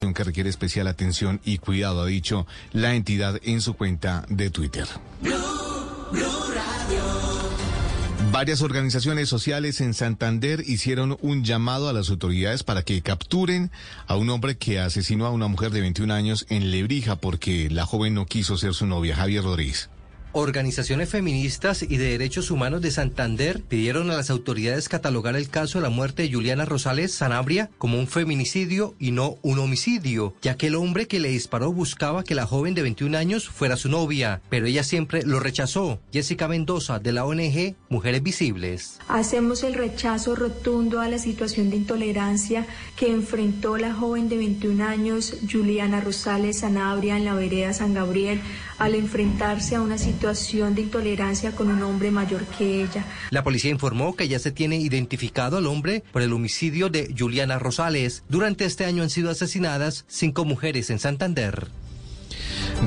que requiere especial atención y cuidado, ha dicho la entidad en su cuenta de Twitter. Varias organizaciones sociales en Santander hicieron un llamado a las autoridades para que capturen a un hombre que asesinó a una mujer de 21 años en Lebrija porque la joven no quiso ser su novia, Javier Rodríguez. Organizaciones feministas y de derechos humanos de Santander pidieron a las autoridades catalogar el caso de la muerte de Juliana Rosales Sanabria como un feminicidio y no un homicidio, ya que el hombre que le disparó buscaba que la joven de 21 años fuera su novia, pero ella siempre lo rechazó. Jessica Mendoza, de la ONG Mujeres Visibles. Hacemos el rechazo rotundo a la situación de intolerancia que enfrentó la joven de 21 años, Juliana Rosales Sanabria, en la vereda San Gabriel, al enfrentarse a una situación de intolerancia con un hombre mayor que ella. La policía informó que ya se tiene identificado al hombre por el homicidio de Juliana Rosales. Durante este año han sido asesinadas cinco mujeres en Santander.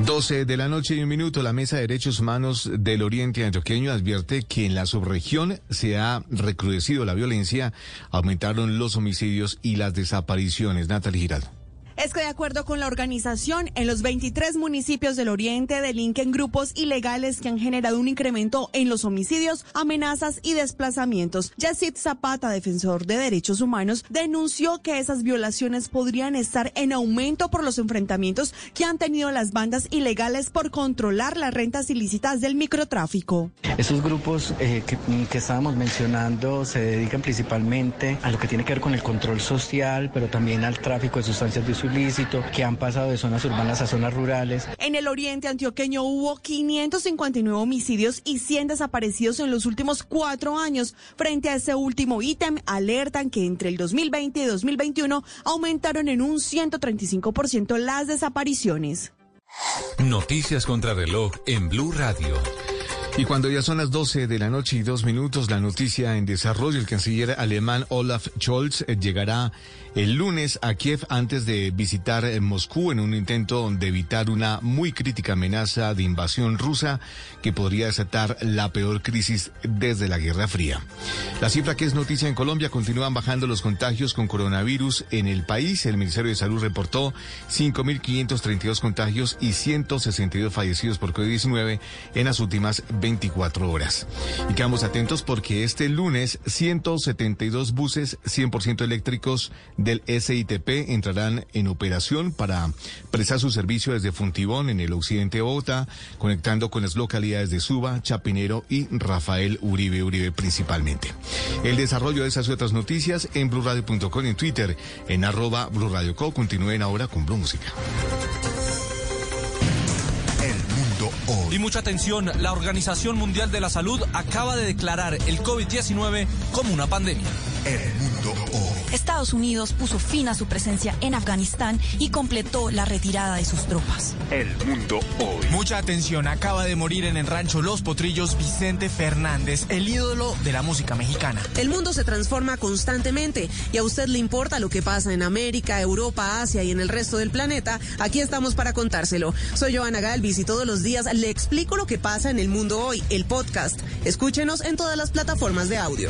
12 de la noche y un minuto, la Mesa de Derechos Humanos del Oriente Antioqueño advierte que en la subregión se ha recrudecido la violencia, aumentaron los homicidios y las desapariciones. Natalie Giraldo. Es que de acuerdo con la organización, en los 23 municipios del oriente delinquen grupos ilegales que han generado un incremento en los homicidios, amenazas y desplazamientos. Yacid Zapata, defensor de derechos humanos, denunció que esas violaciones podrían estar en aumento por los enfrentamientos que han tenido las bandas ilegales por controlar las rentas ilícitas del microtráfico. Esos grupos eh, que, que estábamos mencionando se dedican principalmente a lo que tiene que ver con el control social, pero también al tráfico de sustancias de ilícito, que han pasado de zonas urbanas a zonas rurales. En el oriente antioqueño hubo 559 homicidios y 100 desaparecidos en los últimos cuatro años. Frente a ese último ítem, alertan que entre el 2020 y 2021 aumentaron en un 135% las desapariciones. Noticias contra reloj en Blue Radio. Y cuando ya son las 12 de la noche y dos minutos, la noticia en desarrollo, el canciller alemán Olaf Scholz eh, llegará el lunes a Kiev antes de visitar eh, Moscú en un intento de evitar una muy crítica amenaza de invasión rusa que podría desatar la peor crisis desde la Guerra Fría. La cifra que es noticia en Colombia continúan bajando los contagios con coronavirus en el país. El Ministerio de Salud reportó 5.532 contagios y 162 fallecidos por COVID-19 en las últimas 24 horas. Y quedamos atentos porque este lunes 172 buses 100% eléctricos del SITP entrarán en operación para prestar su servicio desde Funtibón en el occidente de Bogotá, conectando con las localidades de Suba, Chapinero y Rafael Uribe Uribe principalmente. El desarrollo de esas y otras noticias en blurradio.com en Twitter, en arroba blurradioco. Continúen ahora con Blue Música. Y mucha atención, la Organización Mundial de la Salud acaba de declarar el COVID-19 como una pandemia. El mundo hoy. Estados Unidos puso fin a su presencia en Afganistán y completó la retirada de sus tropas. El mundo hoy. Mucha atención, acaba de morir en el rancho Los Potrillos Vicente Fernández, el ídolo de la música mexicana. El mundo se transforma constantemente y a usted le importa lo que pasa en América, Europa, Asia y en el resto del planeta. Aquí estamos para contárselo. Soy Joana Galvis y todos los días le explico lo que pasa en el mundo hoy, el podcast. Escúchenos en todas las plataformas de audio.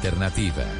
Alternativa.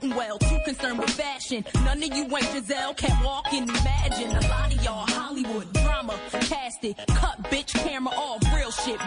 well, too concerned with fashion. None of you ain't Giselle, can't walk and imagine. A lot of y'all Hollywood drama, cast it. Cut bitch camera off, real shit,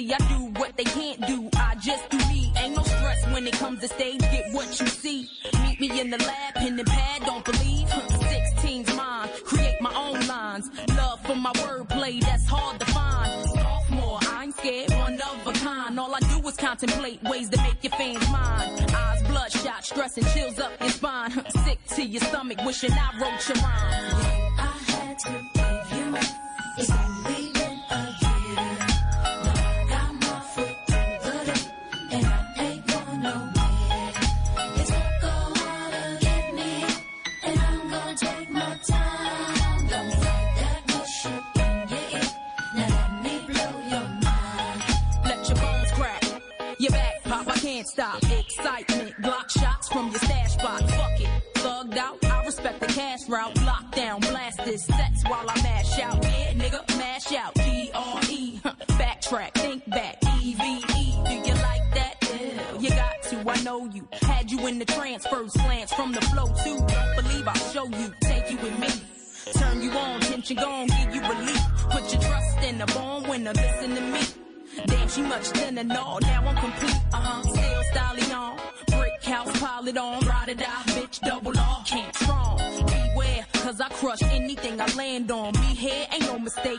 see, I do what they can't do. I just do me. Ain't no stress when it comes to stage. Get what you see. Meet me in the lab, pen and pad. Don't believe. 16's mine. Create my own lines. Love for my wordplay, that's hard to find. Sophomore, I ain't scared, one of a kind. All I do is contemplate ways to make your fans mine. Eyes bloodshot, stress and chills up your spine. Sick to your stomach, wishing I wrote your rhymes. I had to give you cash route. Lockdown, blast this sets while I mash out. Yeah, nigga, mash out. D R E. Backtrack, think back. E V E. Do you like that? Yeah, you got to. I know you. Had you in the transfers, slants from the flow too. Believe I'll show you. Take you with me. Turn you on, tension gone, give you relief. Put your trust in the born winner, listen to me. Damn, she much thinner, no, now I'm complete, uh-huh, still styling on. Brick house, pile it on, ride or die, bitch, double land on. Me here ain't no mistake,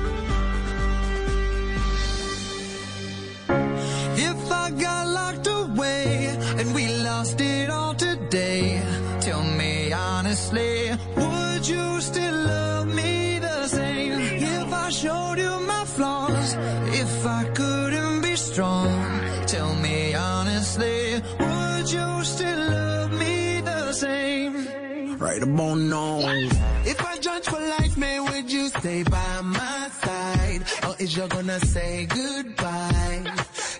Or is you gonna say goodbye?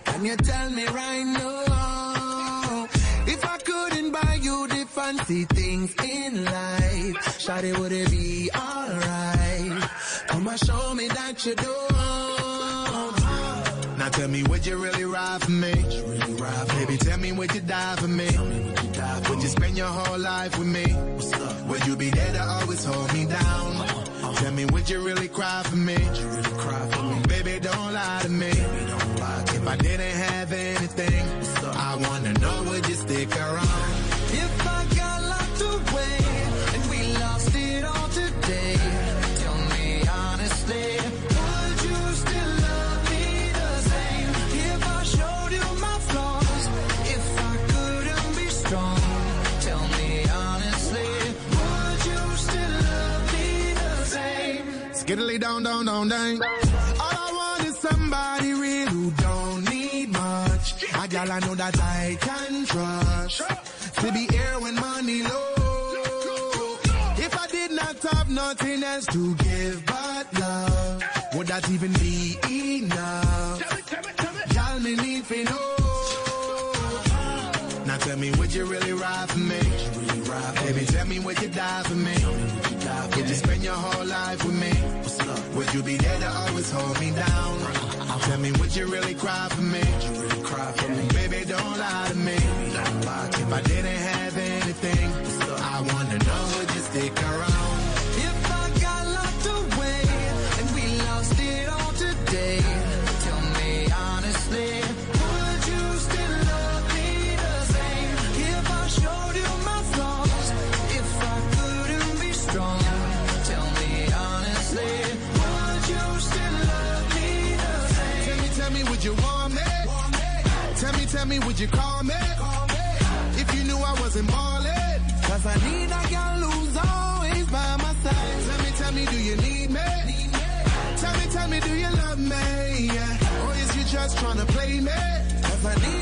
Can you tell me right now? If I couldn't buy you the fancy things in life, Shawty, would it be alright? Come and show me that you don't. Now tell me, would you really ride for me? Really ride for Baby, tell me, would you die for me? would you spend your whole life with me? Would you be there to always hold me down? Me, would you really cry for me? Would you really cry for me? Baby, don't lie to me. don't lie to if I didn't have anything, I wanna know, would you stick around? Skiddly down, down, down, down. All I want is somebody real who don't need much. A gal I know that I can trust. To be here when money low. If I did not have nothing else to give but love, would that even be enough? Y'all me need to know. Now tell me, would you really ride for me? Baby, tell me, would you die for me? Would you spend your whole life with you be there to always hold me down? Tell me, would you really cry for me? Baby, don't lie to me. Tell me, would you call me? If you knew I wasn't ballin', cause I need a girl who's always by my side. Tell me, tell me, do you need me? Tell me, tell me, do you love me? Yeah. Or is you just tryna play me? Cause I need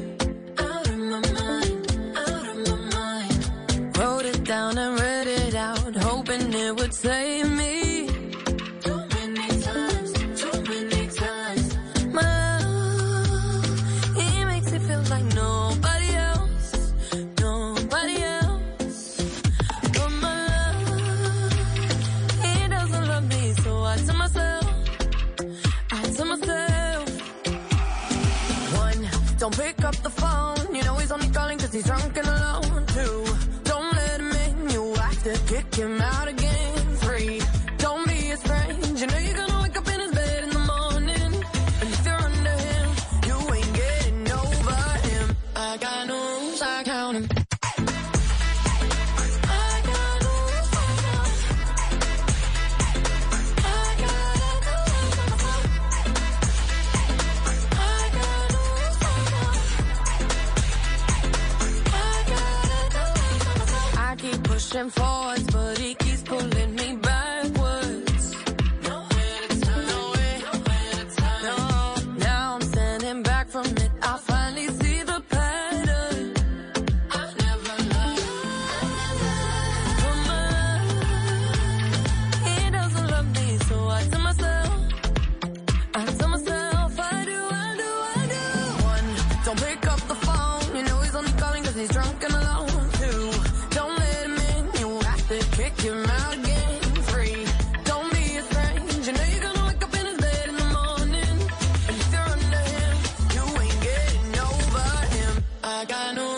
down and read it out, hoping it would save me. question gano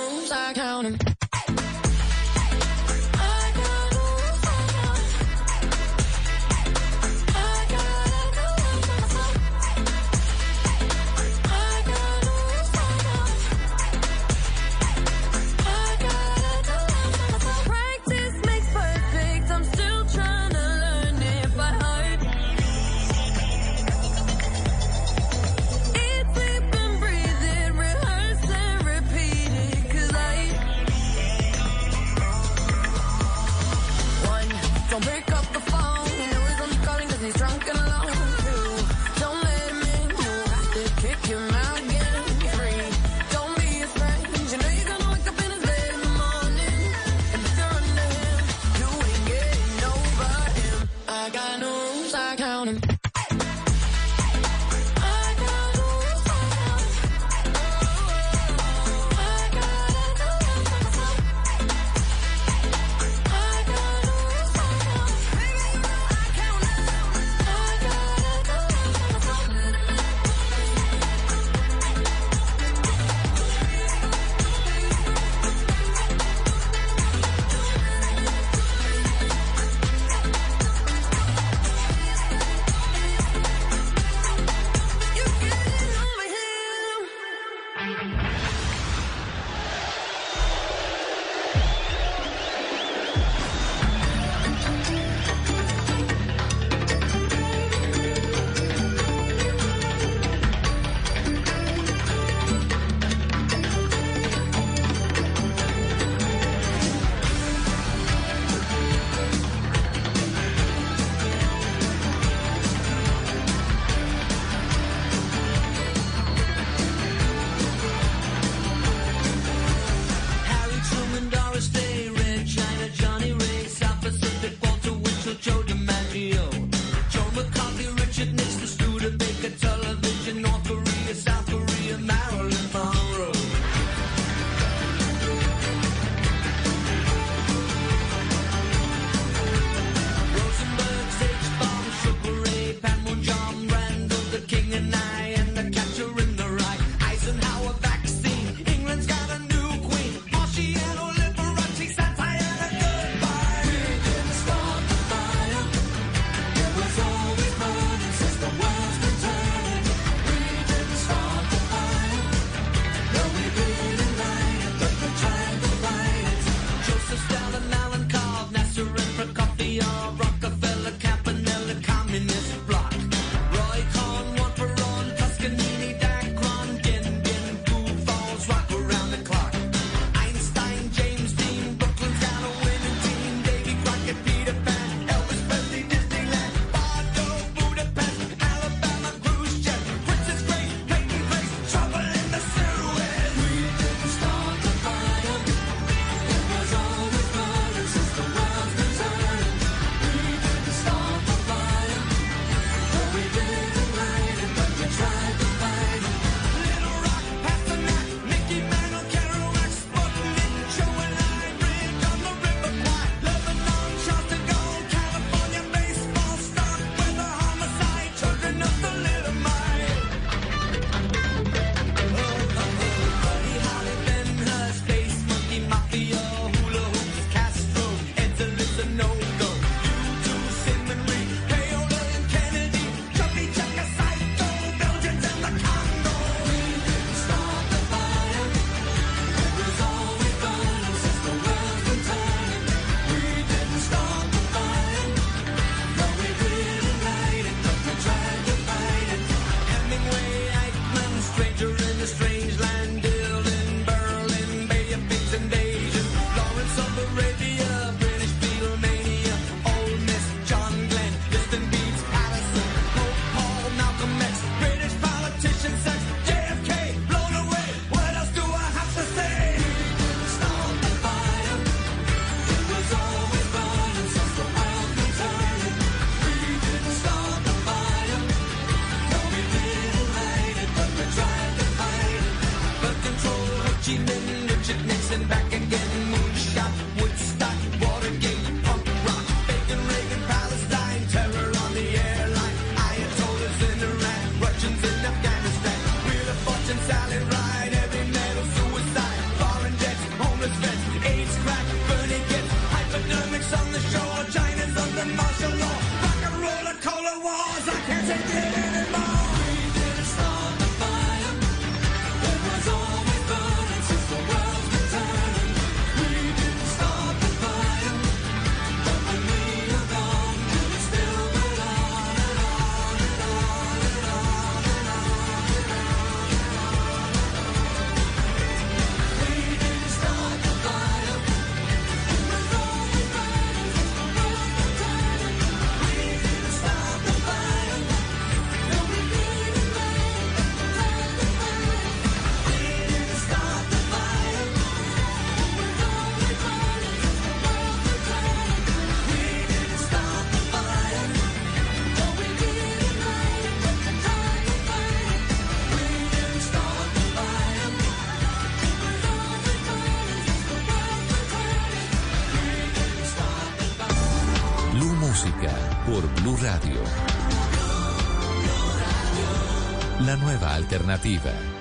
nueva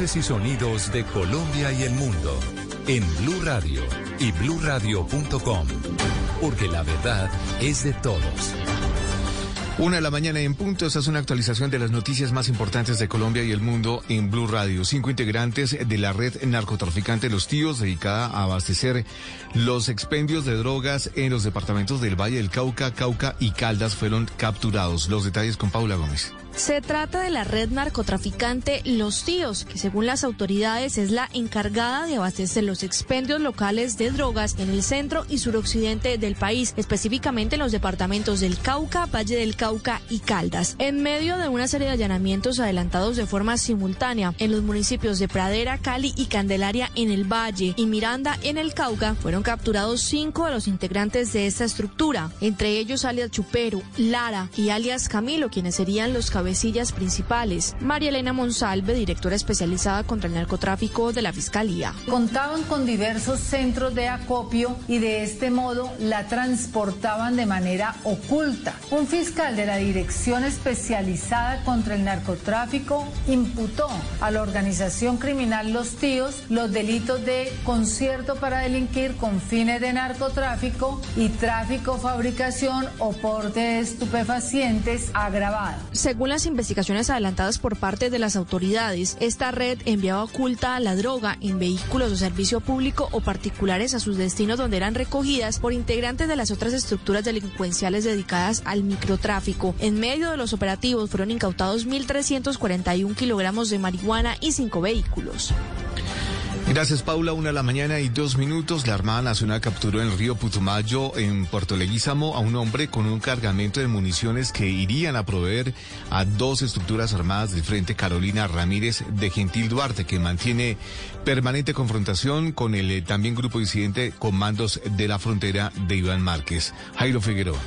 Y sonidos de Colombia y el mundo en Blue Radio y bluradio.com, porque la verdad es de todos. Una de la mañana en punto, esta es una actualización de las noticias más importantes de Colombia y el mundo en Blue Radio. Cinco integrantes de la red narcotraficante Los Tíos, dedicada a abastecer los expendios de drogas en los departamentos del Valle del Cauca, Cauca y Caldas fueron capturados. Los detalles con Paula Gómez. Se trata de la red narcotraficante Los Tíos, que según las autoridades es la encargada de abastecer los expendios locales de drogas en el centro y suroccidente del país, específicamente en los departamentos del Cauca, Valle del Cauca y Caldas. En medio de una serie de allanamientos adelantados de forma simultánea en los municipios de Pradera, Cali y Candelaria en el Valle y Miranda en el Cauca, fueron capturados cinco de los integrantes de esta estructura, entre ellos alias Chupero, Lara y alias Camilo, quienes serían los cabecillas principales. María Elena Monsalve, directora especializada contra el narcotráfico de la Fiscalía. Contaban con diversos centros de acopio y de este modo la transportaban de manera oculta. Un fiscal de la Dirección Especializada contra el Narcotráfico imputó a la organización criminal Los Tíos los delitos de concierto para delinquir con fines de narcotráfico y tráfico, fabricación o porte de estupefacientes agravado. Según las investigaciones adelantadas por parte de las autoridades, esta red enviaba oculta la droga en vehículos de servicio público o particulares a sus destinos donde eran recogidas por integrantes de las otras estructuras delincuenciales dedicadas al microtráfico. En medio de los operativos fueron incautados 1.341 kilogramos de marihuana y cinco vehículos. Gracias, Paula. Una de la mañana y dos minutos. La Armada Nacional capturó en el río Putumayo, en Puerto Leguízamo, a un hombre con un cargamento de municiones que irían a proveer a dos estructuras armadas del Frente Carolina Ramírez de Gentil Duarte, que mantiene permanente confrontación con el eh, también grupo disidente Comandos de la Frontera de Iván Márquez. Jairo Figueroa.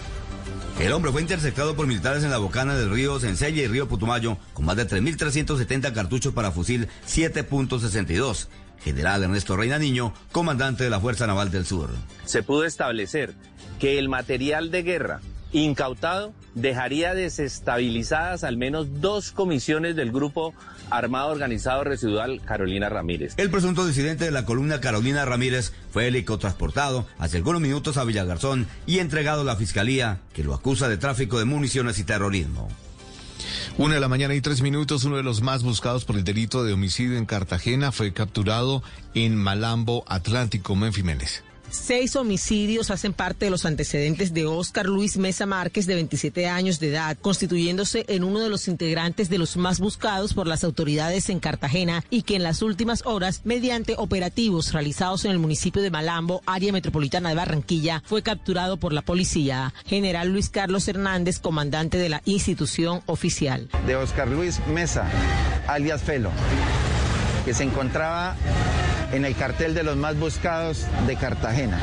El hombre fue interceptado por militares en la bocana del río Sencella y río Putumayo con más de 3.370 cartuchos para fusil 7.62. General Ernesto Reina Niño, comandante de la Fuerza Naval del Sur. Se pudo establecer que el material de guerra incautado dejaría desestabilizadas al menos dos comisiones del Grupo Armado Organizado Residual Carolina Ramírez. El presunto disidente de la columna Carolina Ramírez fue helicotransportado hace algunos minutos a Villagarzón y entregado a la Fiscalía, que lo acusa de tráfico de municiones y terrorismo. Una de la mañana y tres minutos, uno de los más buscados por el delito de homicidio en Cartagena fue capturado en Malambo Atlántico, Menfiménez. Seis homicidios hacen parte de los antecedentes de Óscar Luis Mesa Márquez, de 27 años de edad, constituyéndose en uno de los integrantes de los más buscados por las autoridades en Cartagena y que en las últimas horas, mediante operativos realizados en el municipio de Malambo, área metropolitana de Barranquilla, fue capturado por la policía. General Luis Carlos Hernández, comandante de la institución oficial. De Óscar Luis Mesa, alias Felo, que se encontraba en el cartel de los más buscados de Cartagena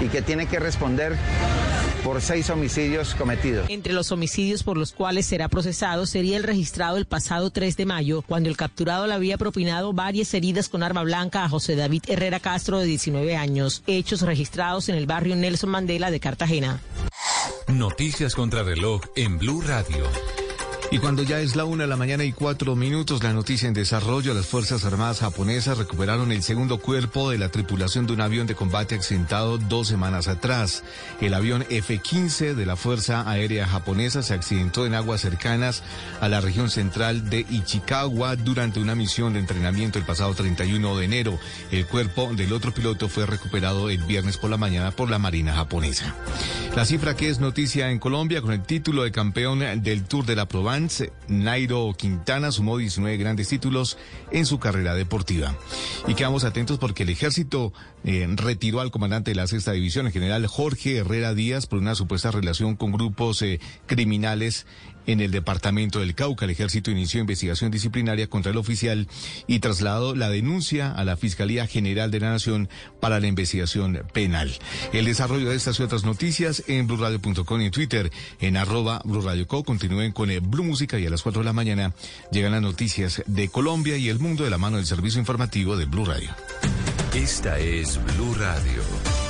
y que tiene que responder por seis homicidios cometidos. Entre los homicidios por los cuales será procesado sería el registrado el pasado 3 de mayo, cuando el capturado le había propinado varias heridas con arma blanca a José David Herrera Castro, de 19 años, hechos registrados en el barrio Nelson Mandela de Cartagena. Noticias contra reloj en Blue Radio. Y cuando ya es la una de la mañana y cuatro minutos, la noticia en desarrollo, las Fuerzas Armadas japonesas recuperaron el segundo cuerpo de la tripulación de un avión de combate accidentado dos semanas atrás. El avión F-15 de la Fuerza Aérea Japonesa se accidentó en aguas cercanas a la región central de Ichikawa durante una misión de entrenamiento el pasado 31 de enero. El cuerpo del otro piloto fue recuperado el viernes por la mañana por la Marina japonesa. La cifra que es noticia en Colombia con el título de campeón del Tour de la Nairo Quintana sumó 19 grandes títulos en su carrera deportiva. Y quedamos atentos porque el ejército eh, retiró al comandante de la sexta división, el general Jorge Herrera Díaz, por una supuesta relación con grupos eh, criminales en el departamento del Cauca. El ejército inició investigación disciplinaria contra el oficial y trasladó la denuncia a la Fiscalía General de la Nación para la investigación penal. El desarrollo de estas y otras noticias en blurradio.com y en Twitter en arroba blurradioco. Continúen con el Blue Música y a las 4 de la mañana llegan las noticias de Colombia y el mundo de la mano del servicio informativo de Blue Radio. Esta es Blue Radio.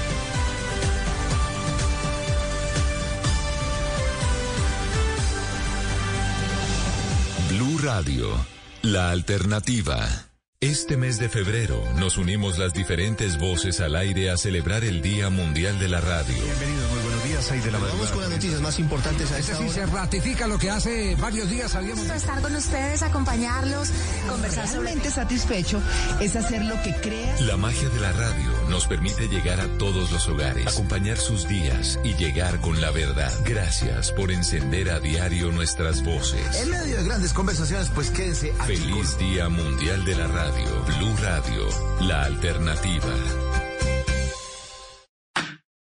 Radio, la alternativa. Este mes de febrero nos unimos las diferentes voces al aire a celebrar el Día Mundial de la Radio. Bienvenidos, muy días, ahí de la Vamos con las noticias más importantes a Este esta sí se hora. ratifica lo que hace varios días habíamos estar con ustedes, acompañarlos, conversar sobre... Realmente satisfecho es hacer lo que creas. La magia de la radio nos permite llegar a todos los hogares, acompañar sus días y llegar con la verdad. Gracias por encender a diario nuestras voces. En medio de grandes conversaciones, pues quédense aquí Feliz Día Mundial de la Radio. Blue Radio, la alternativa.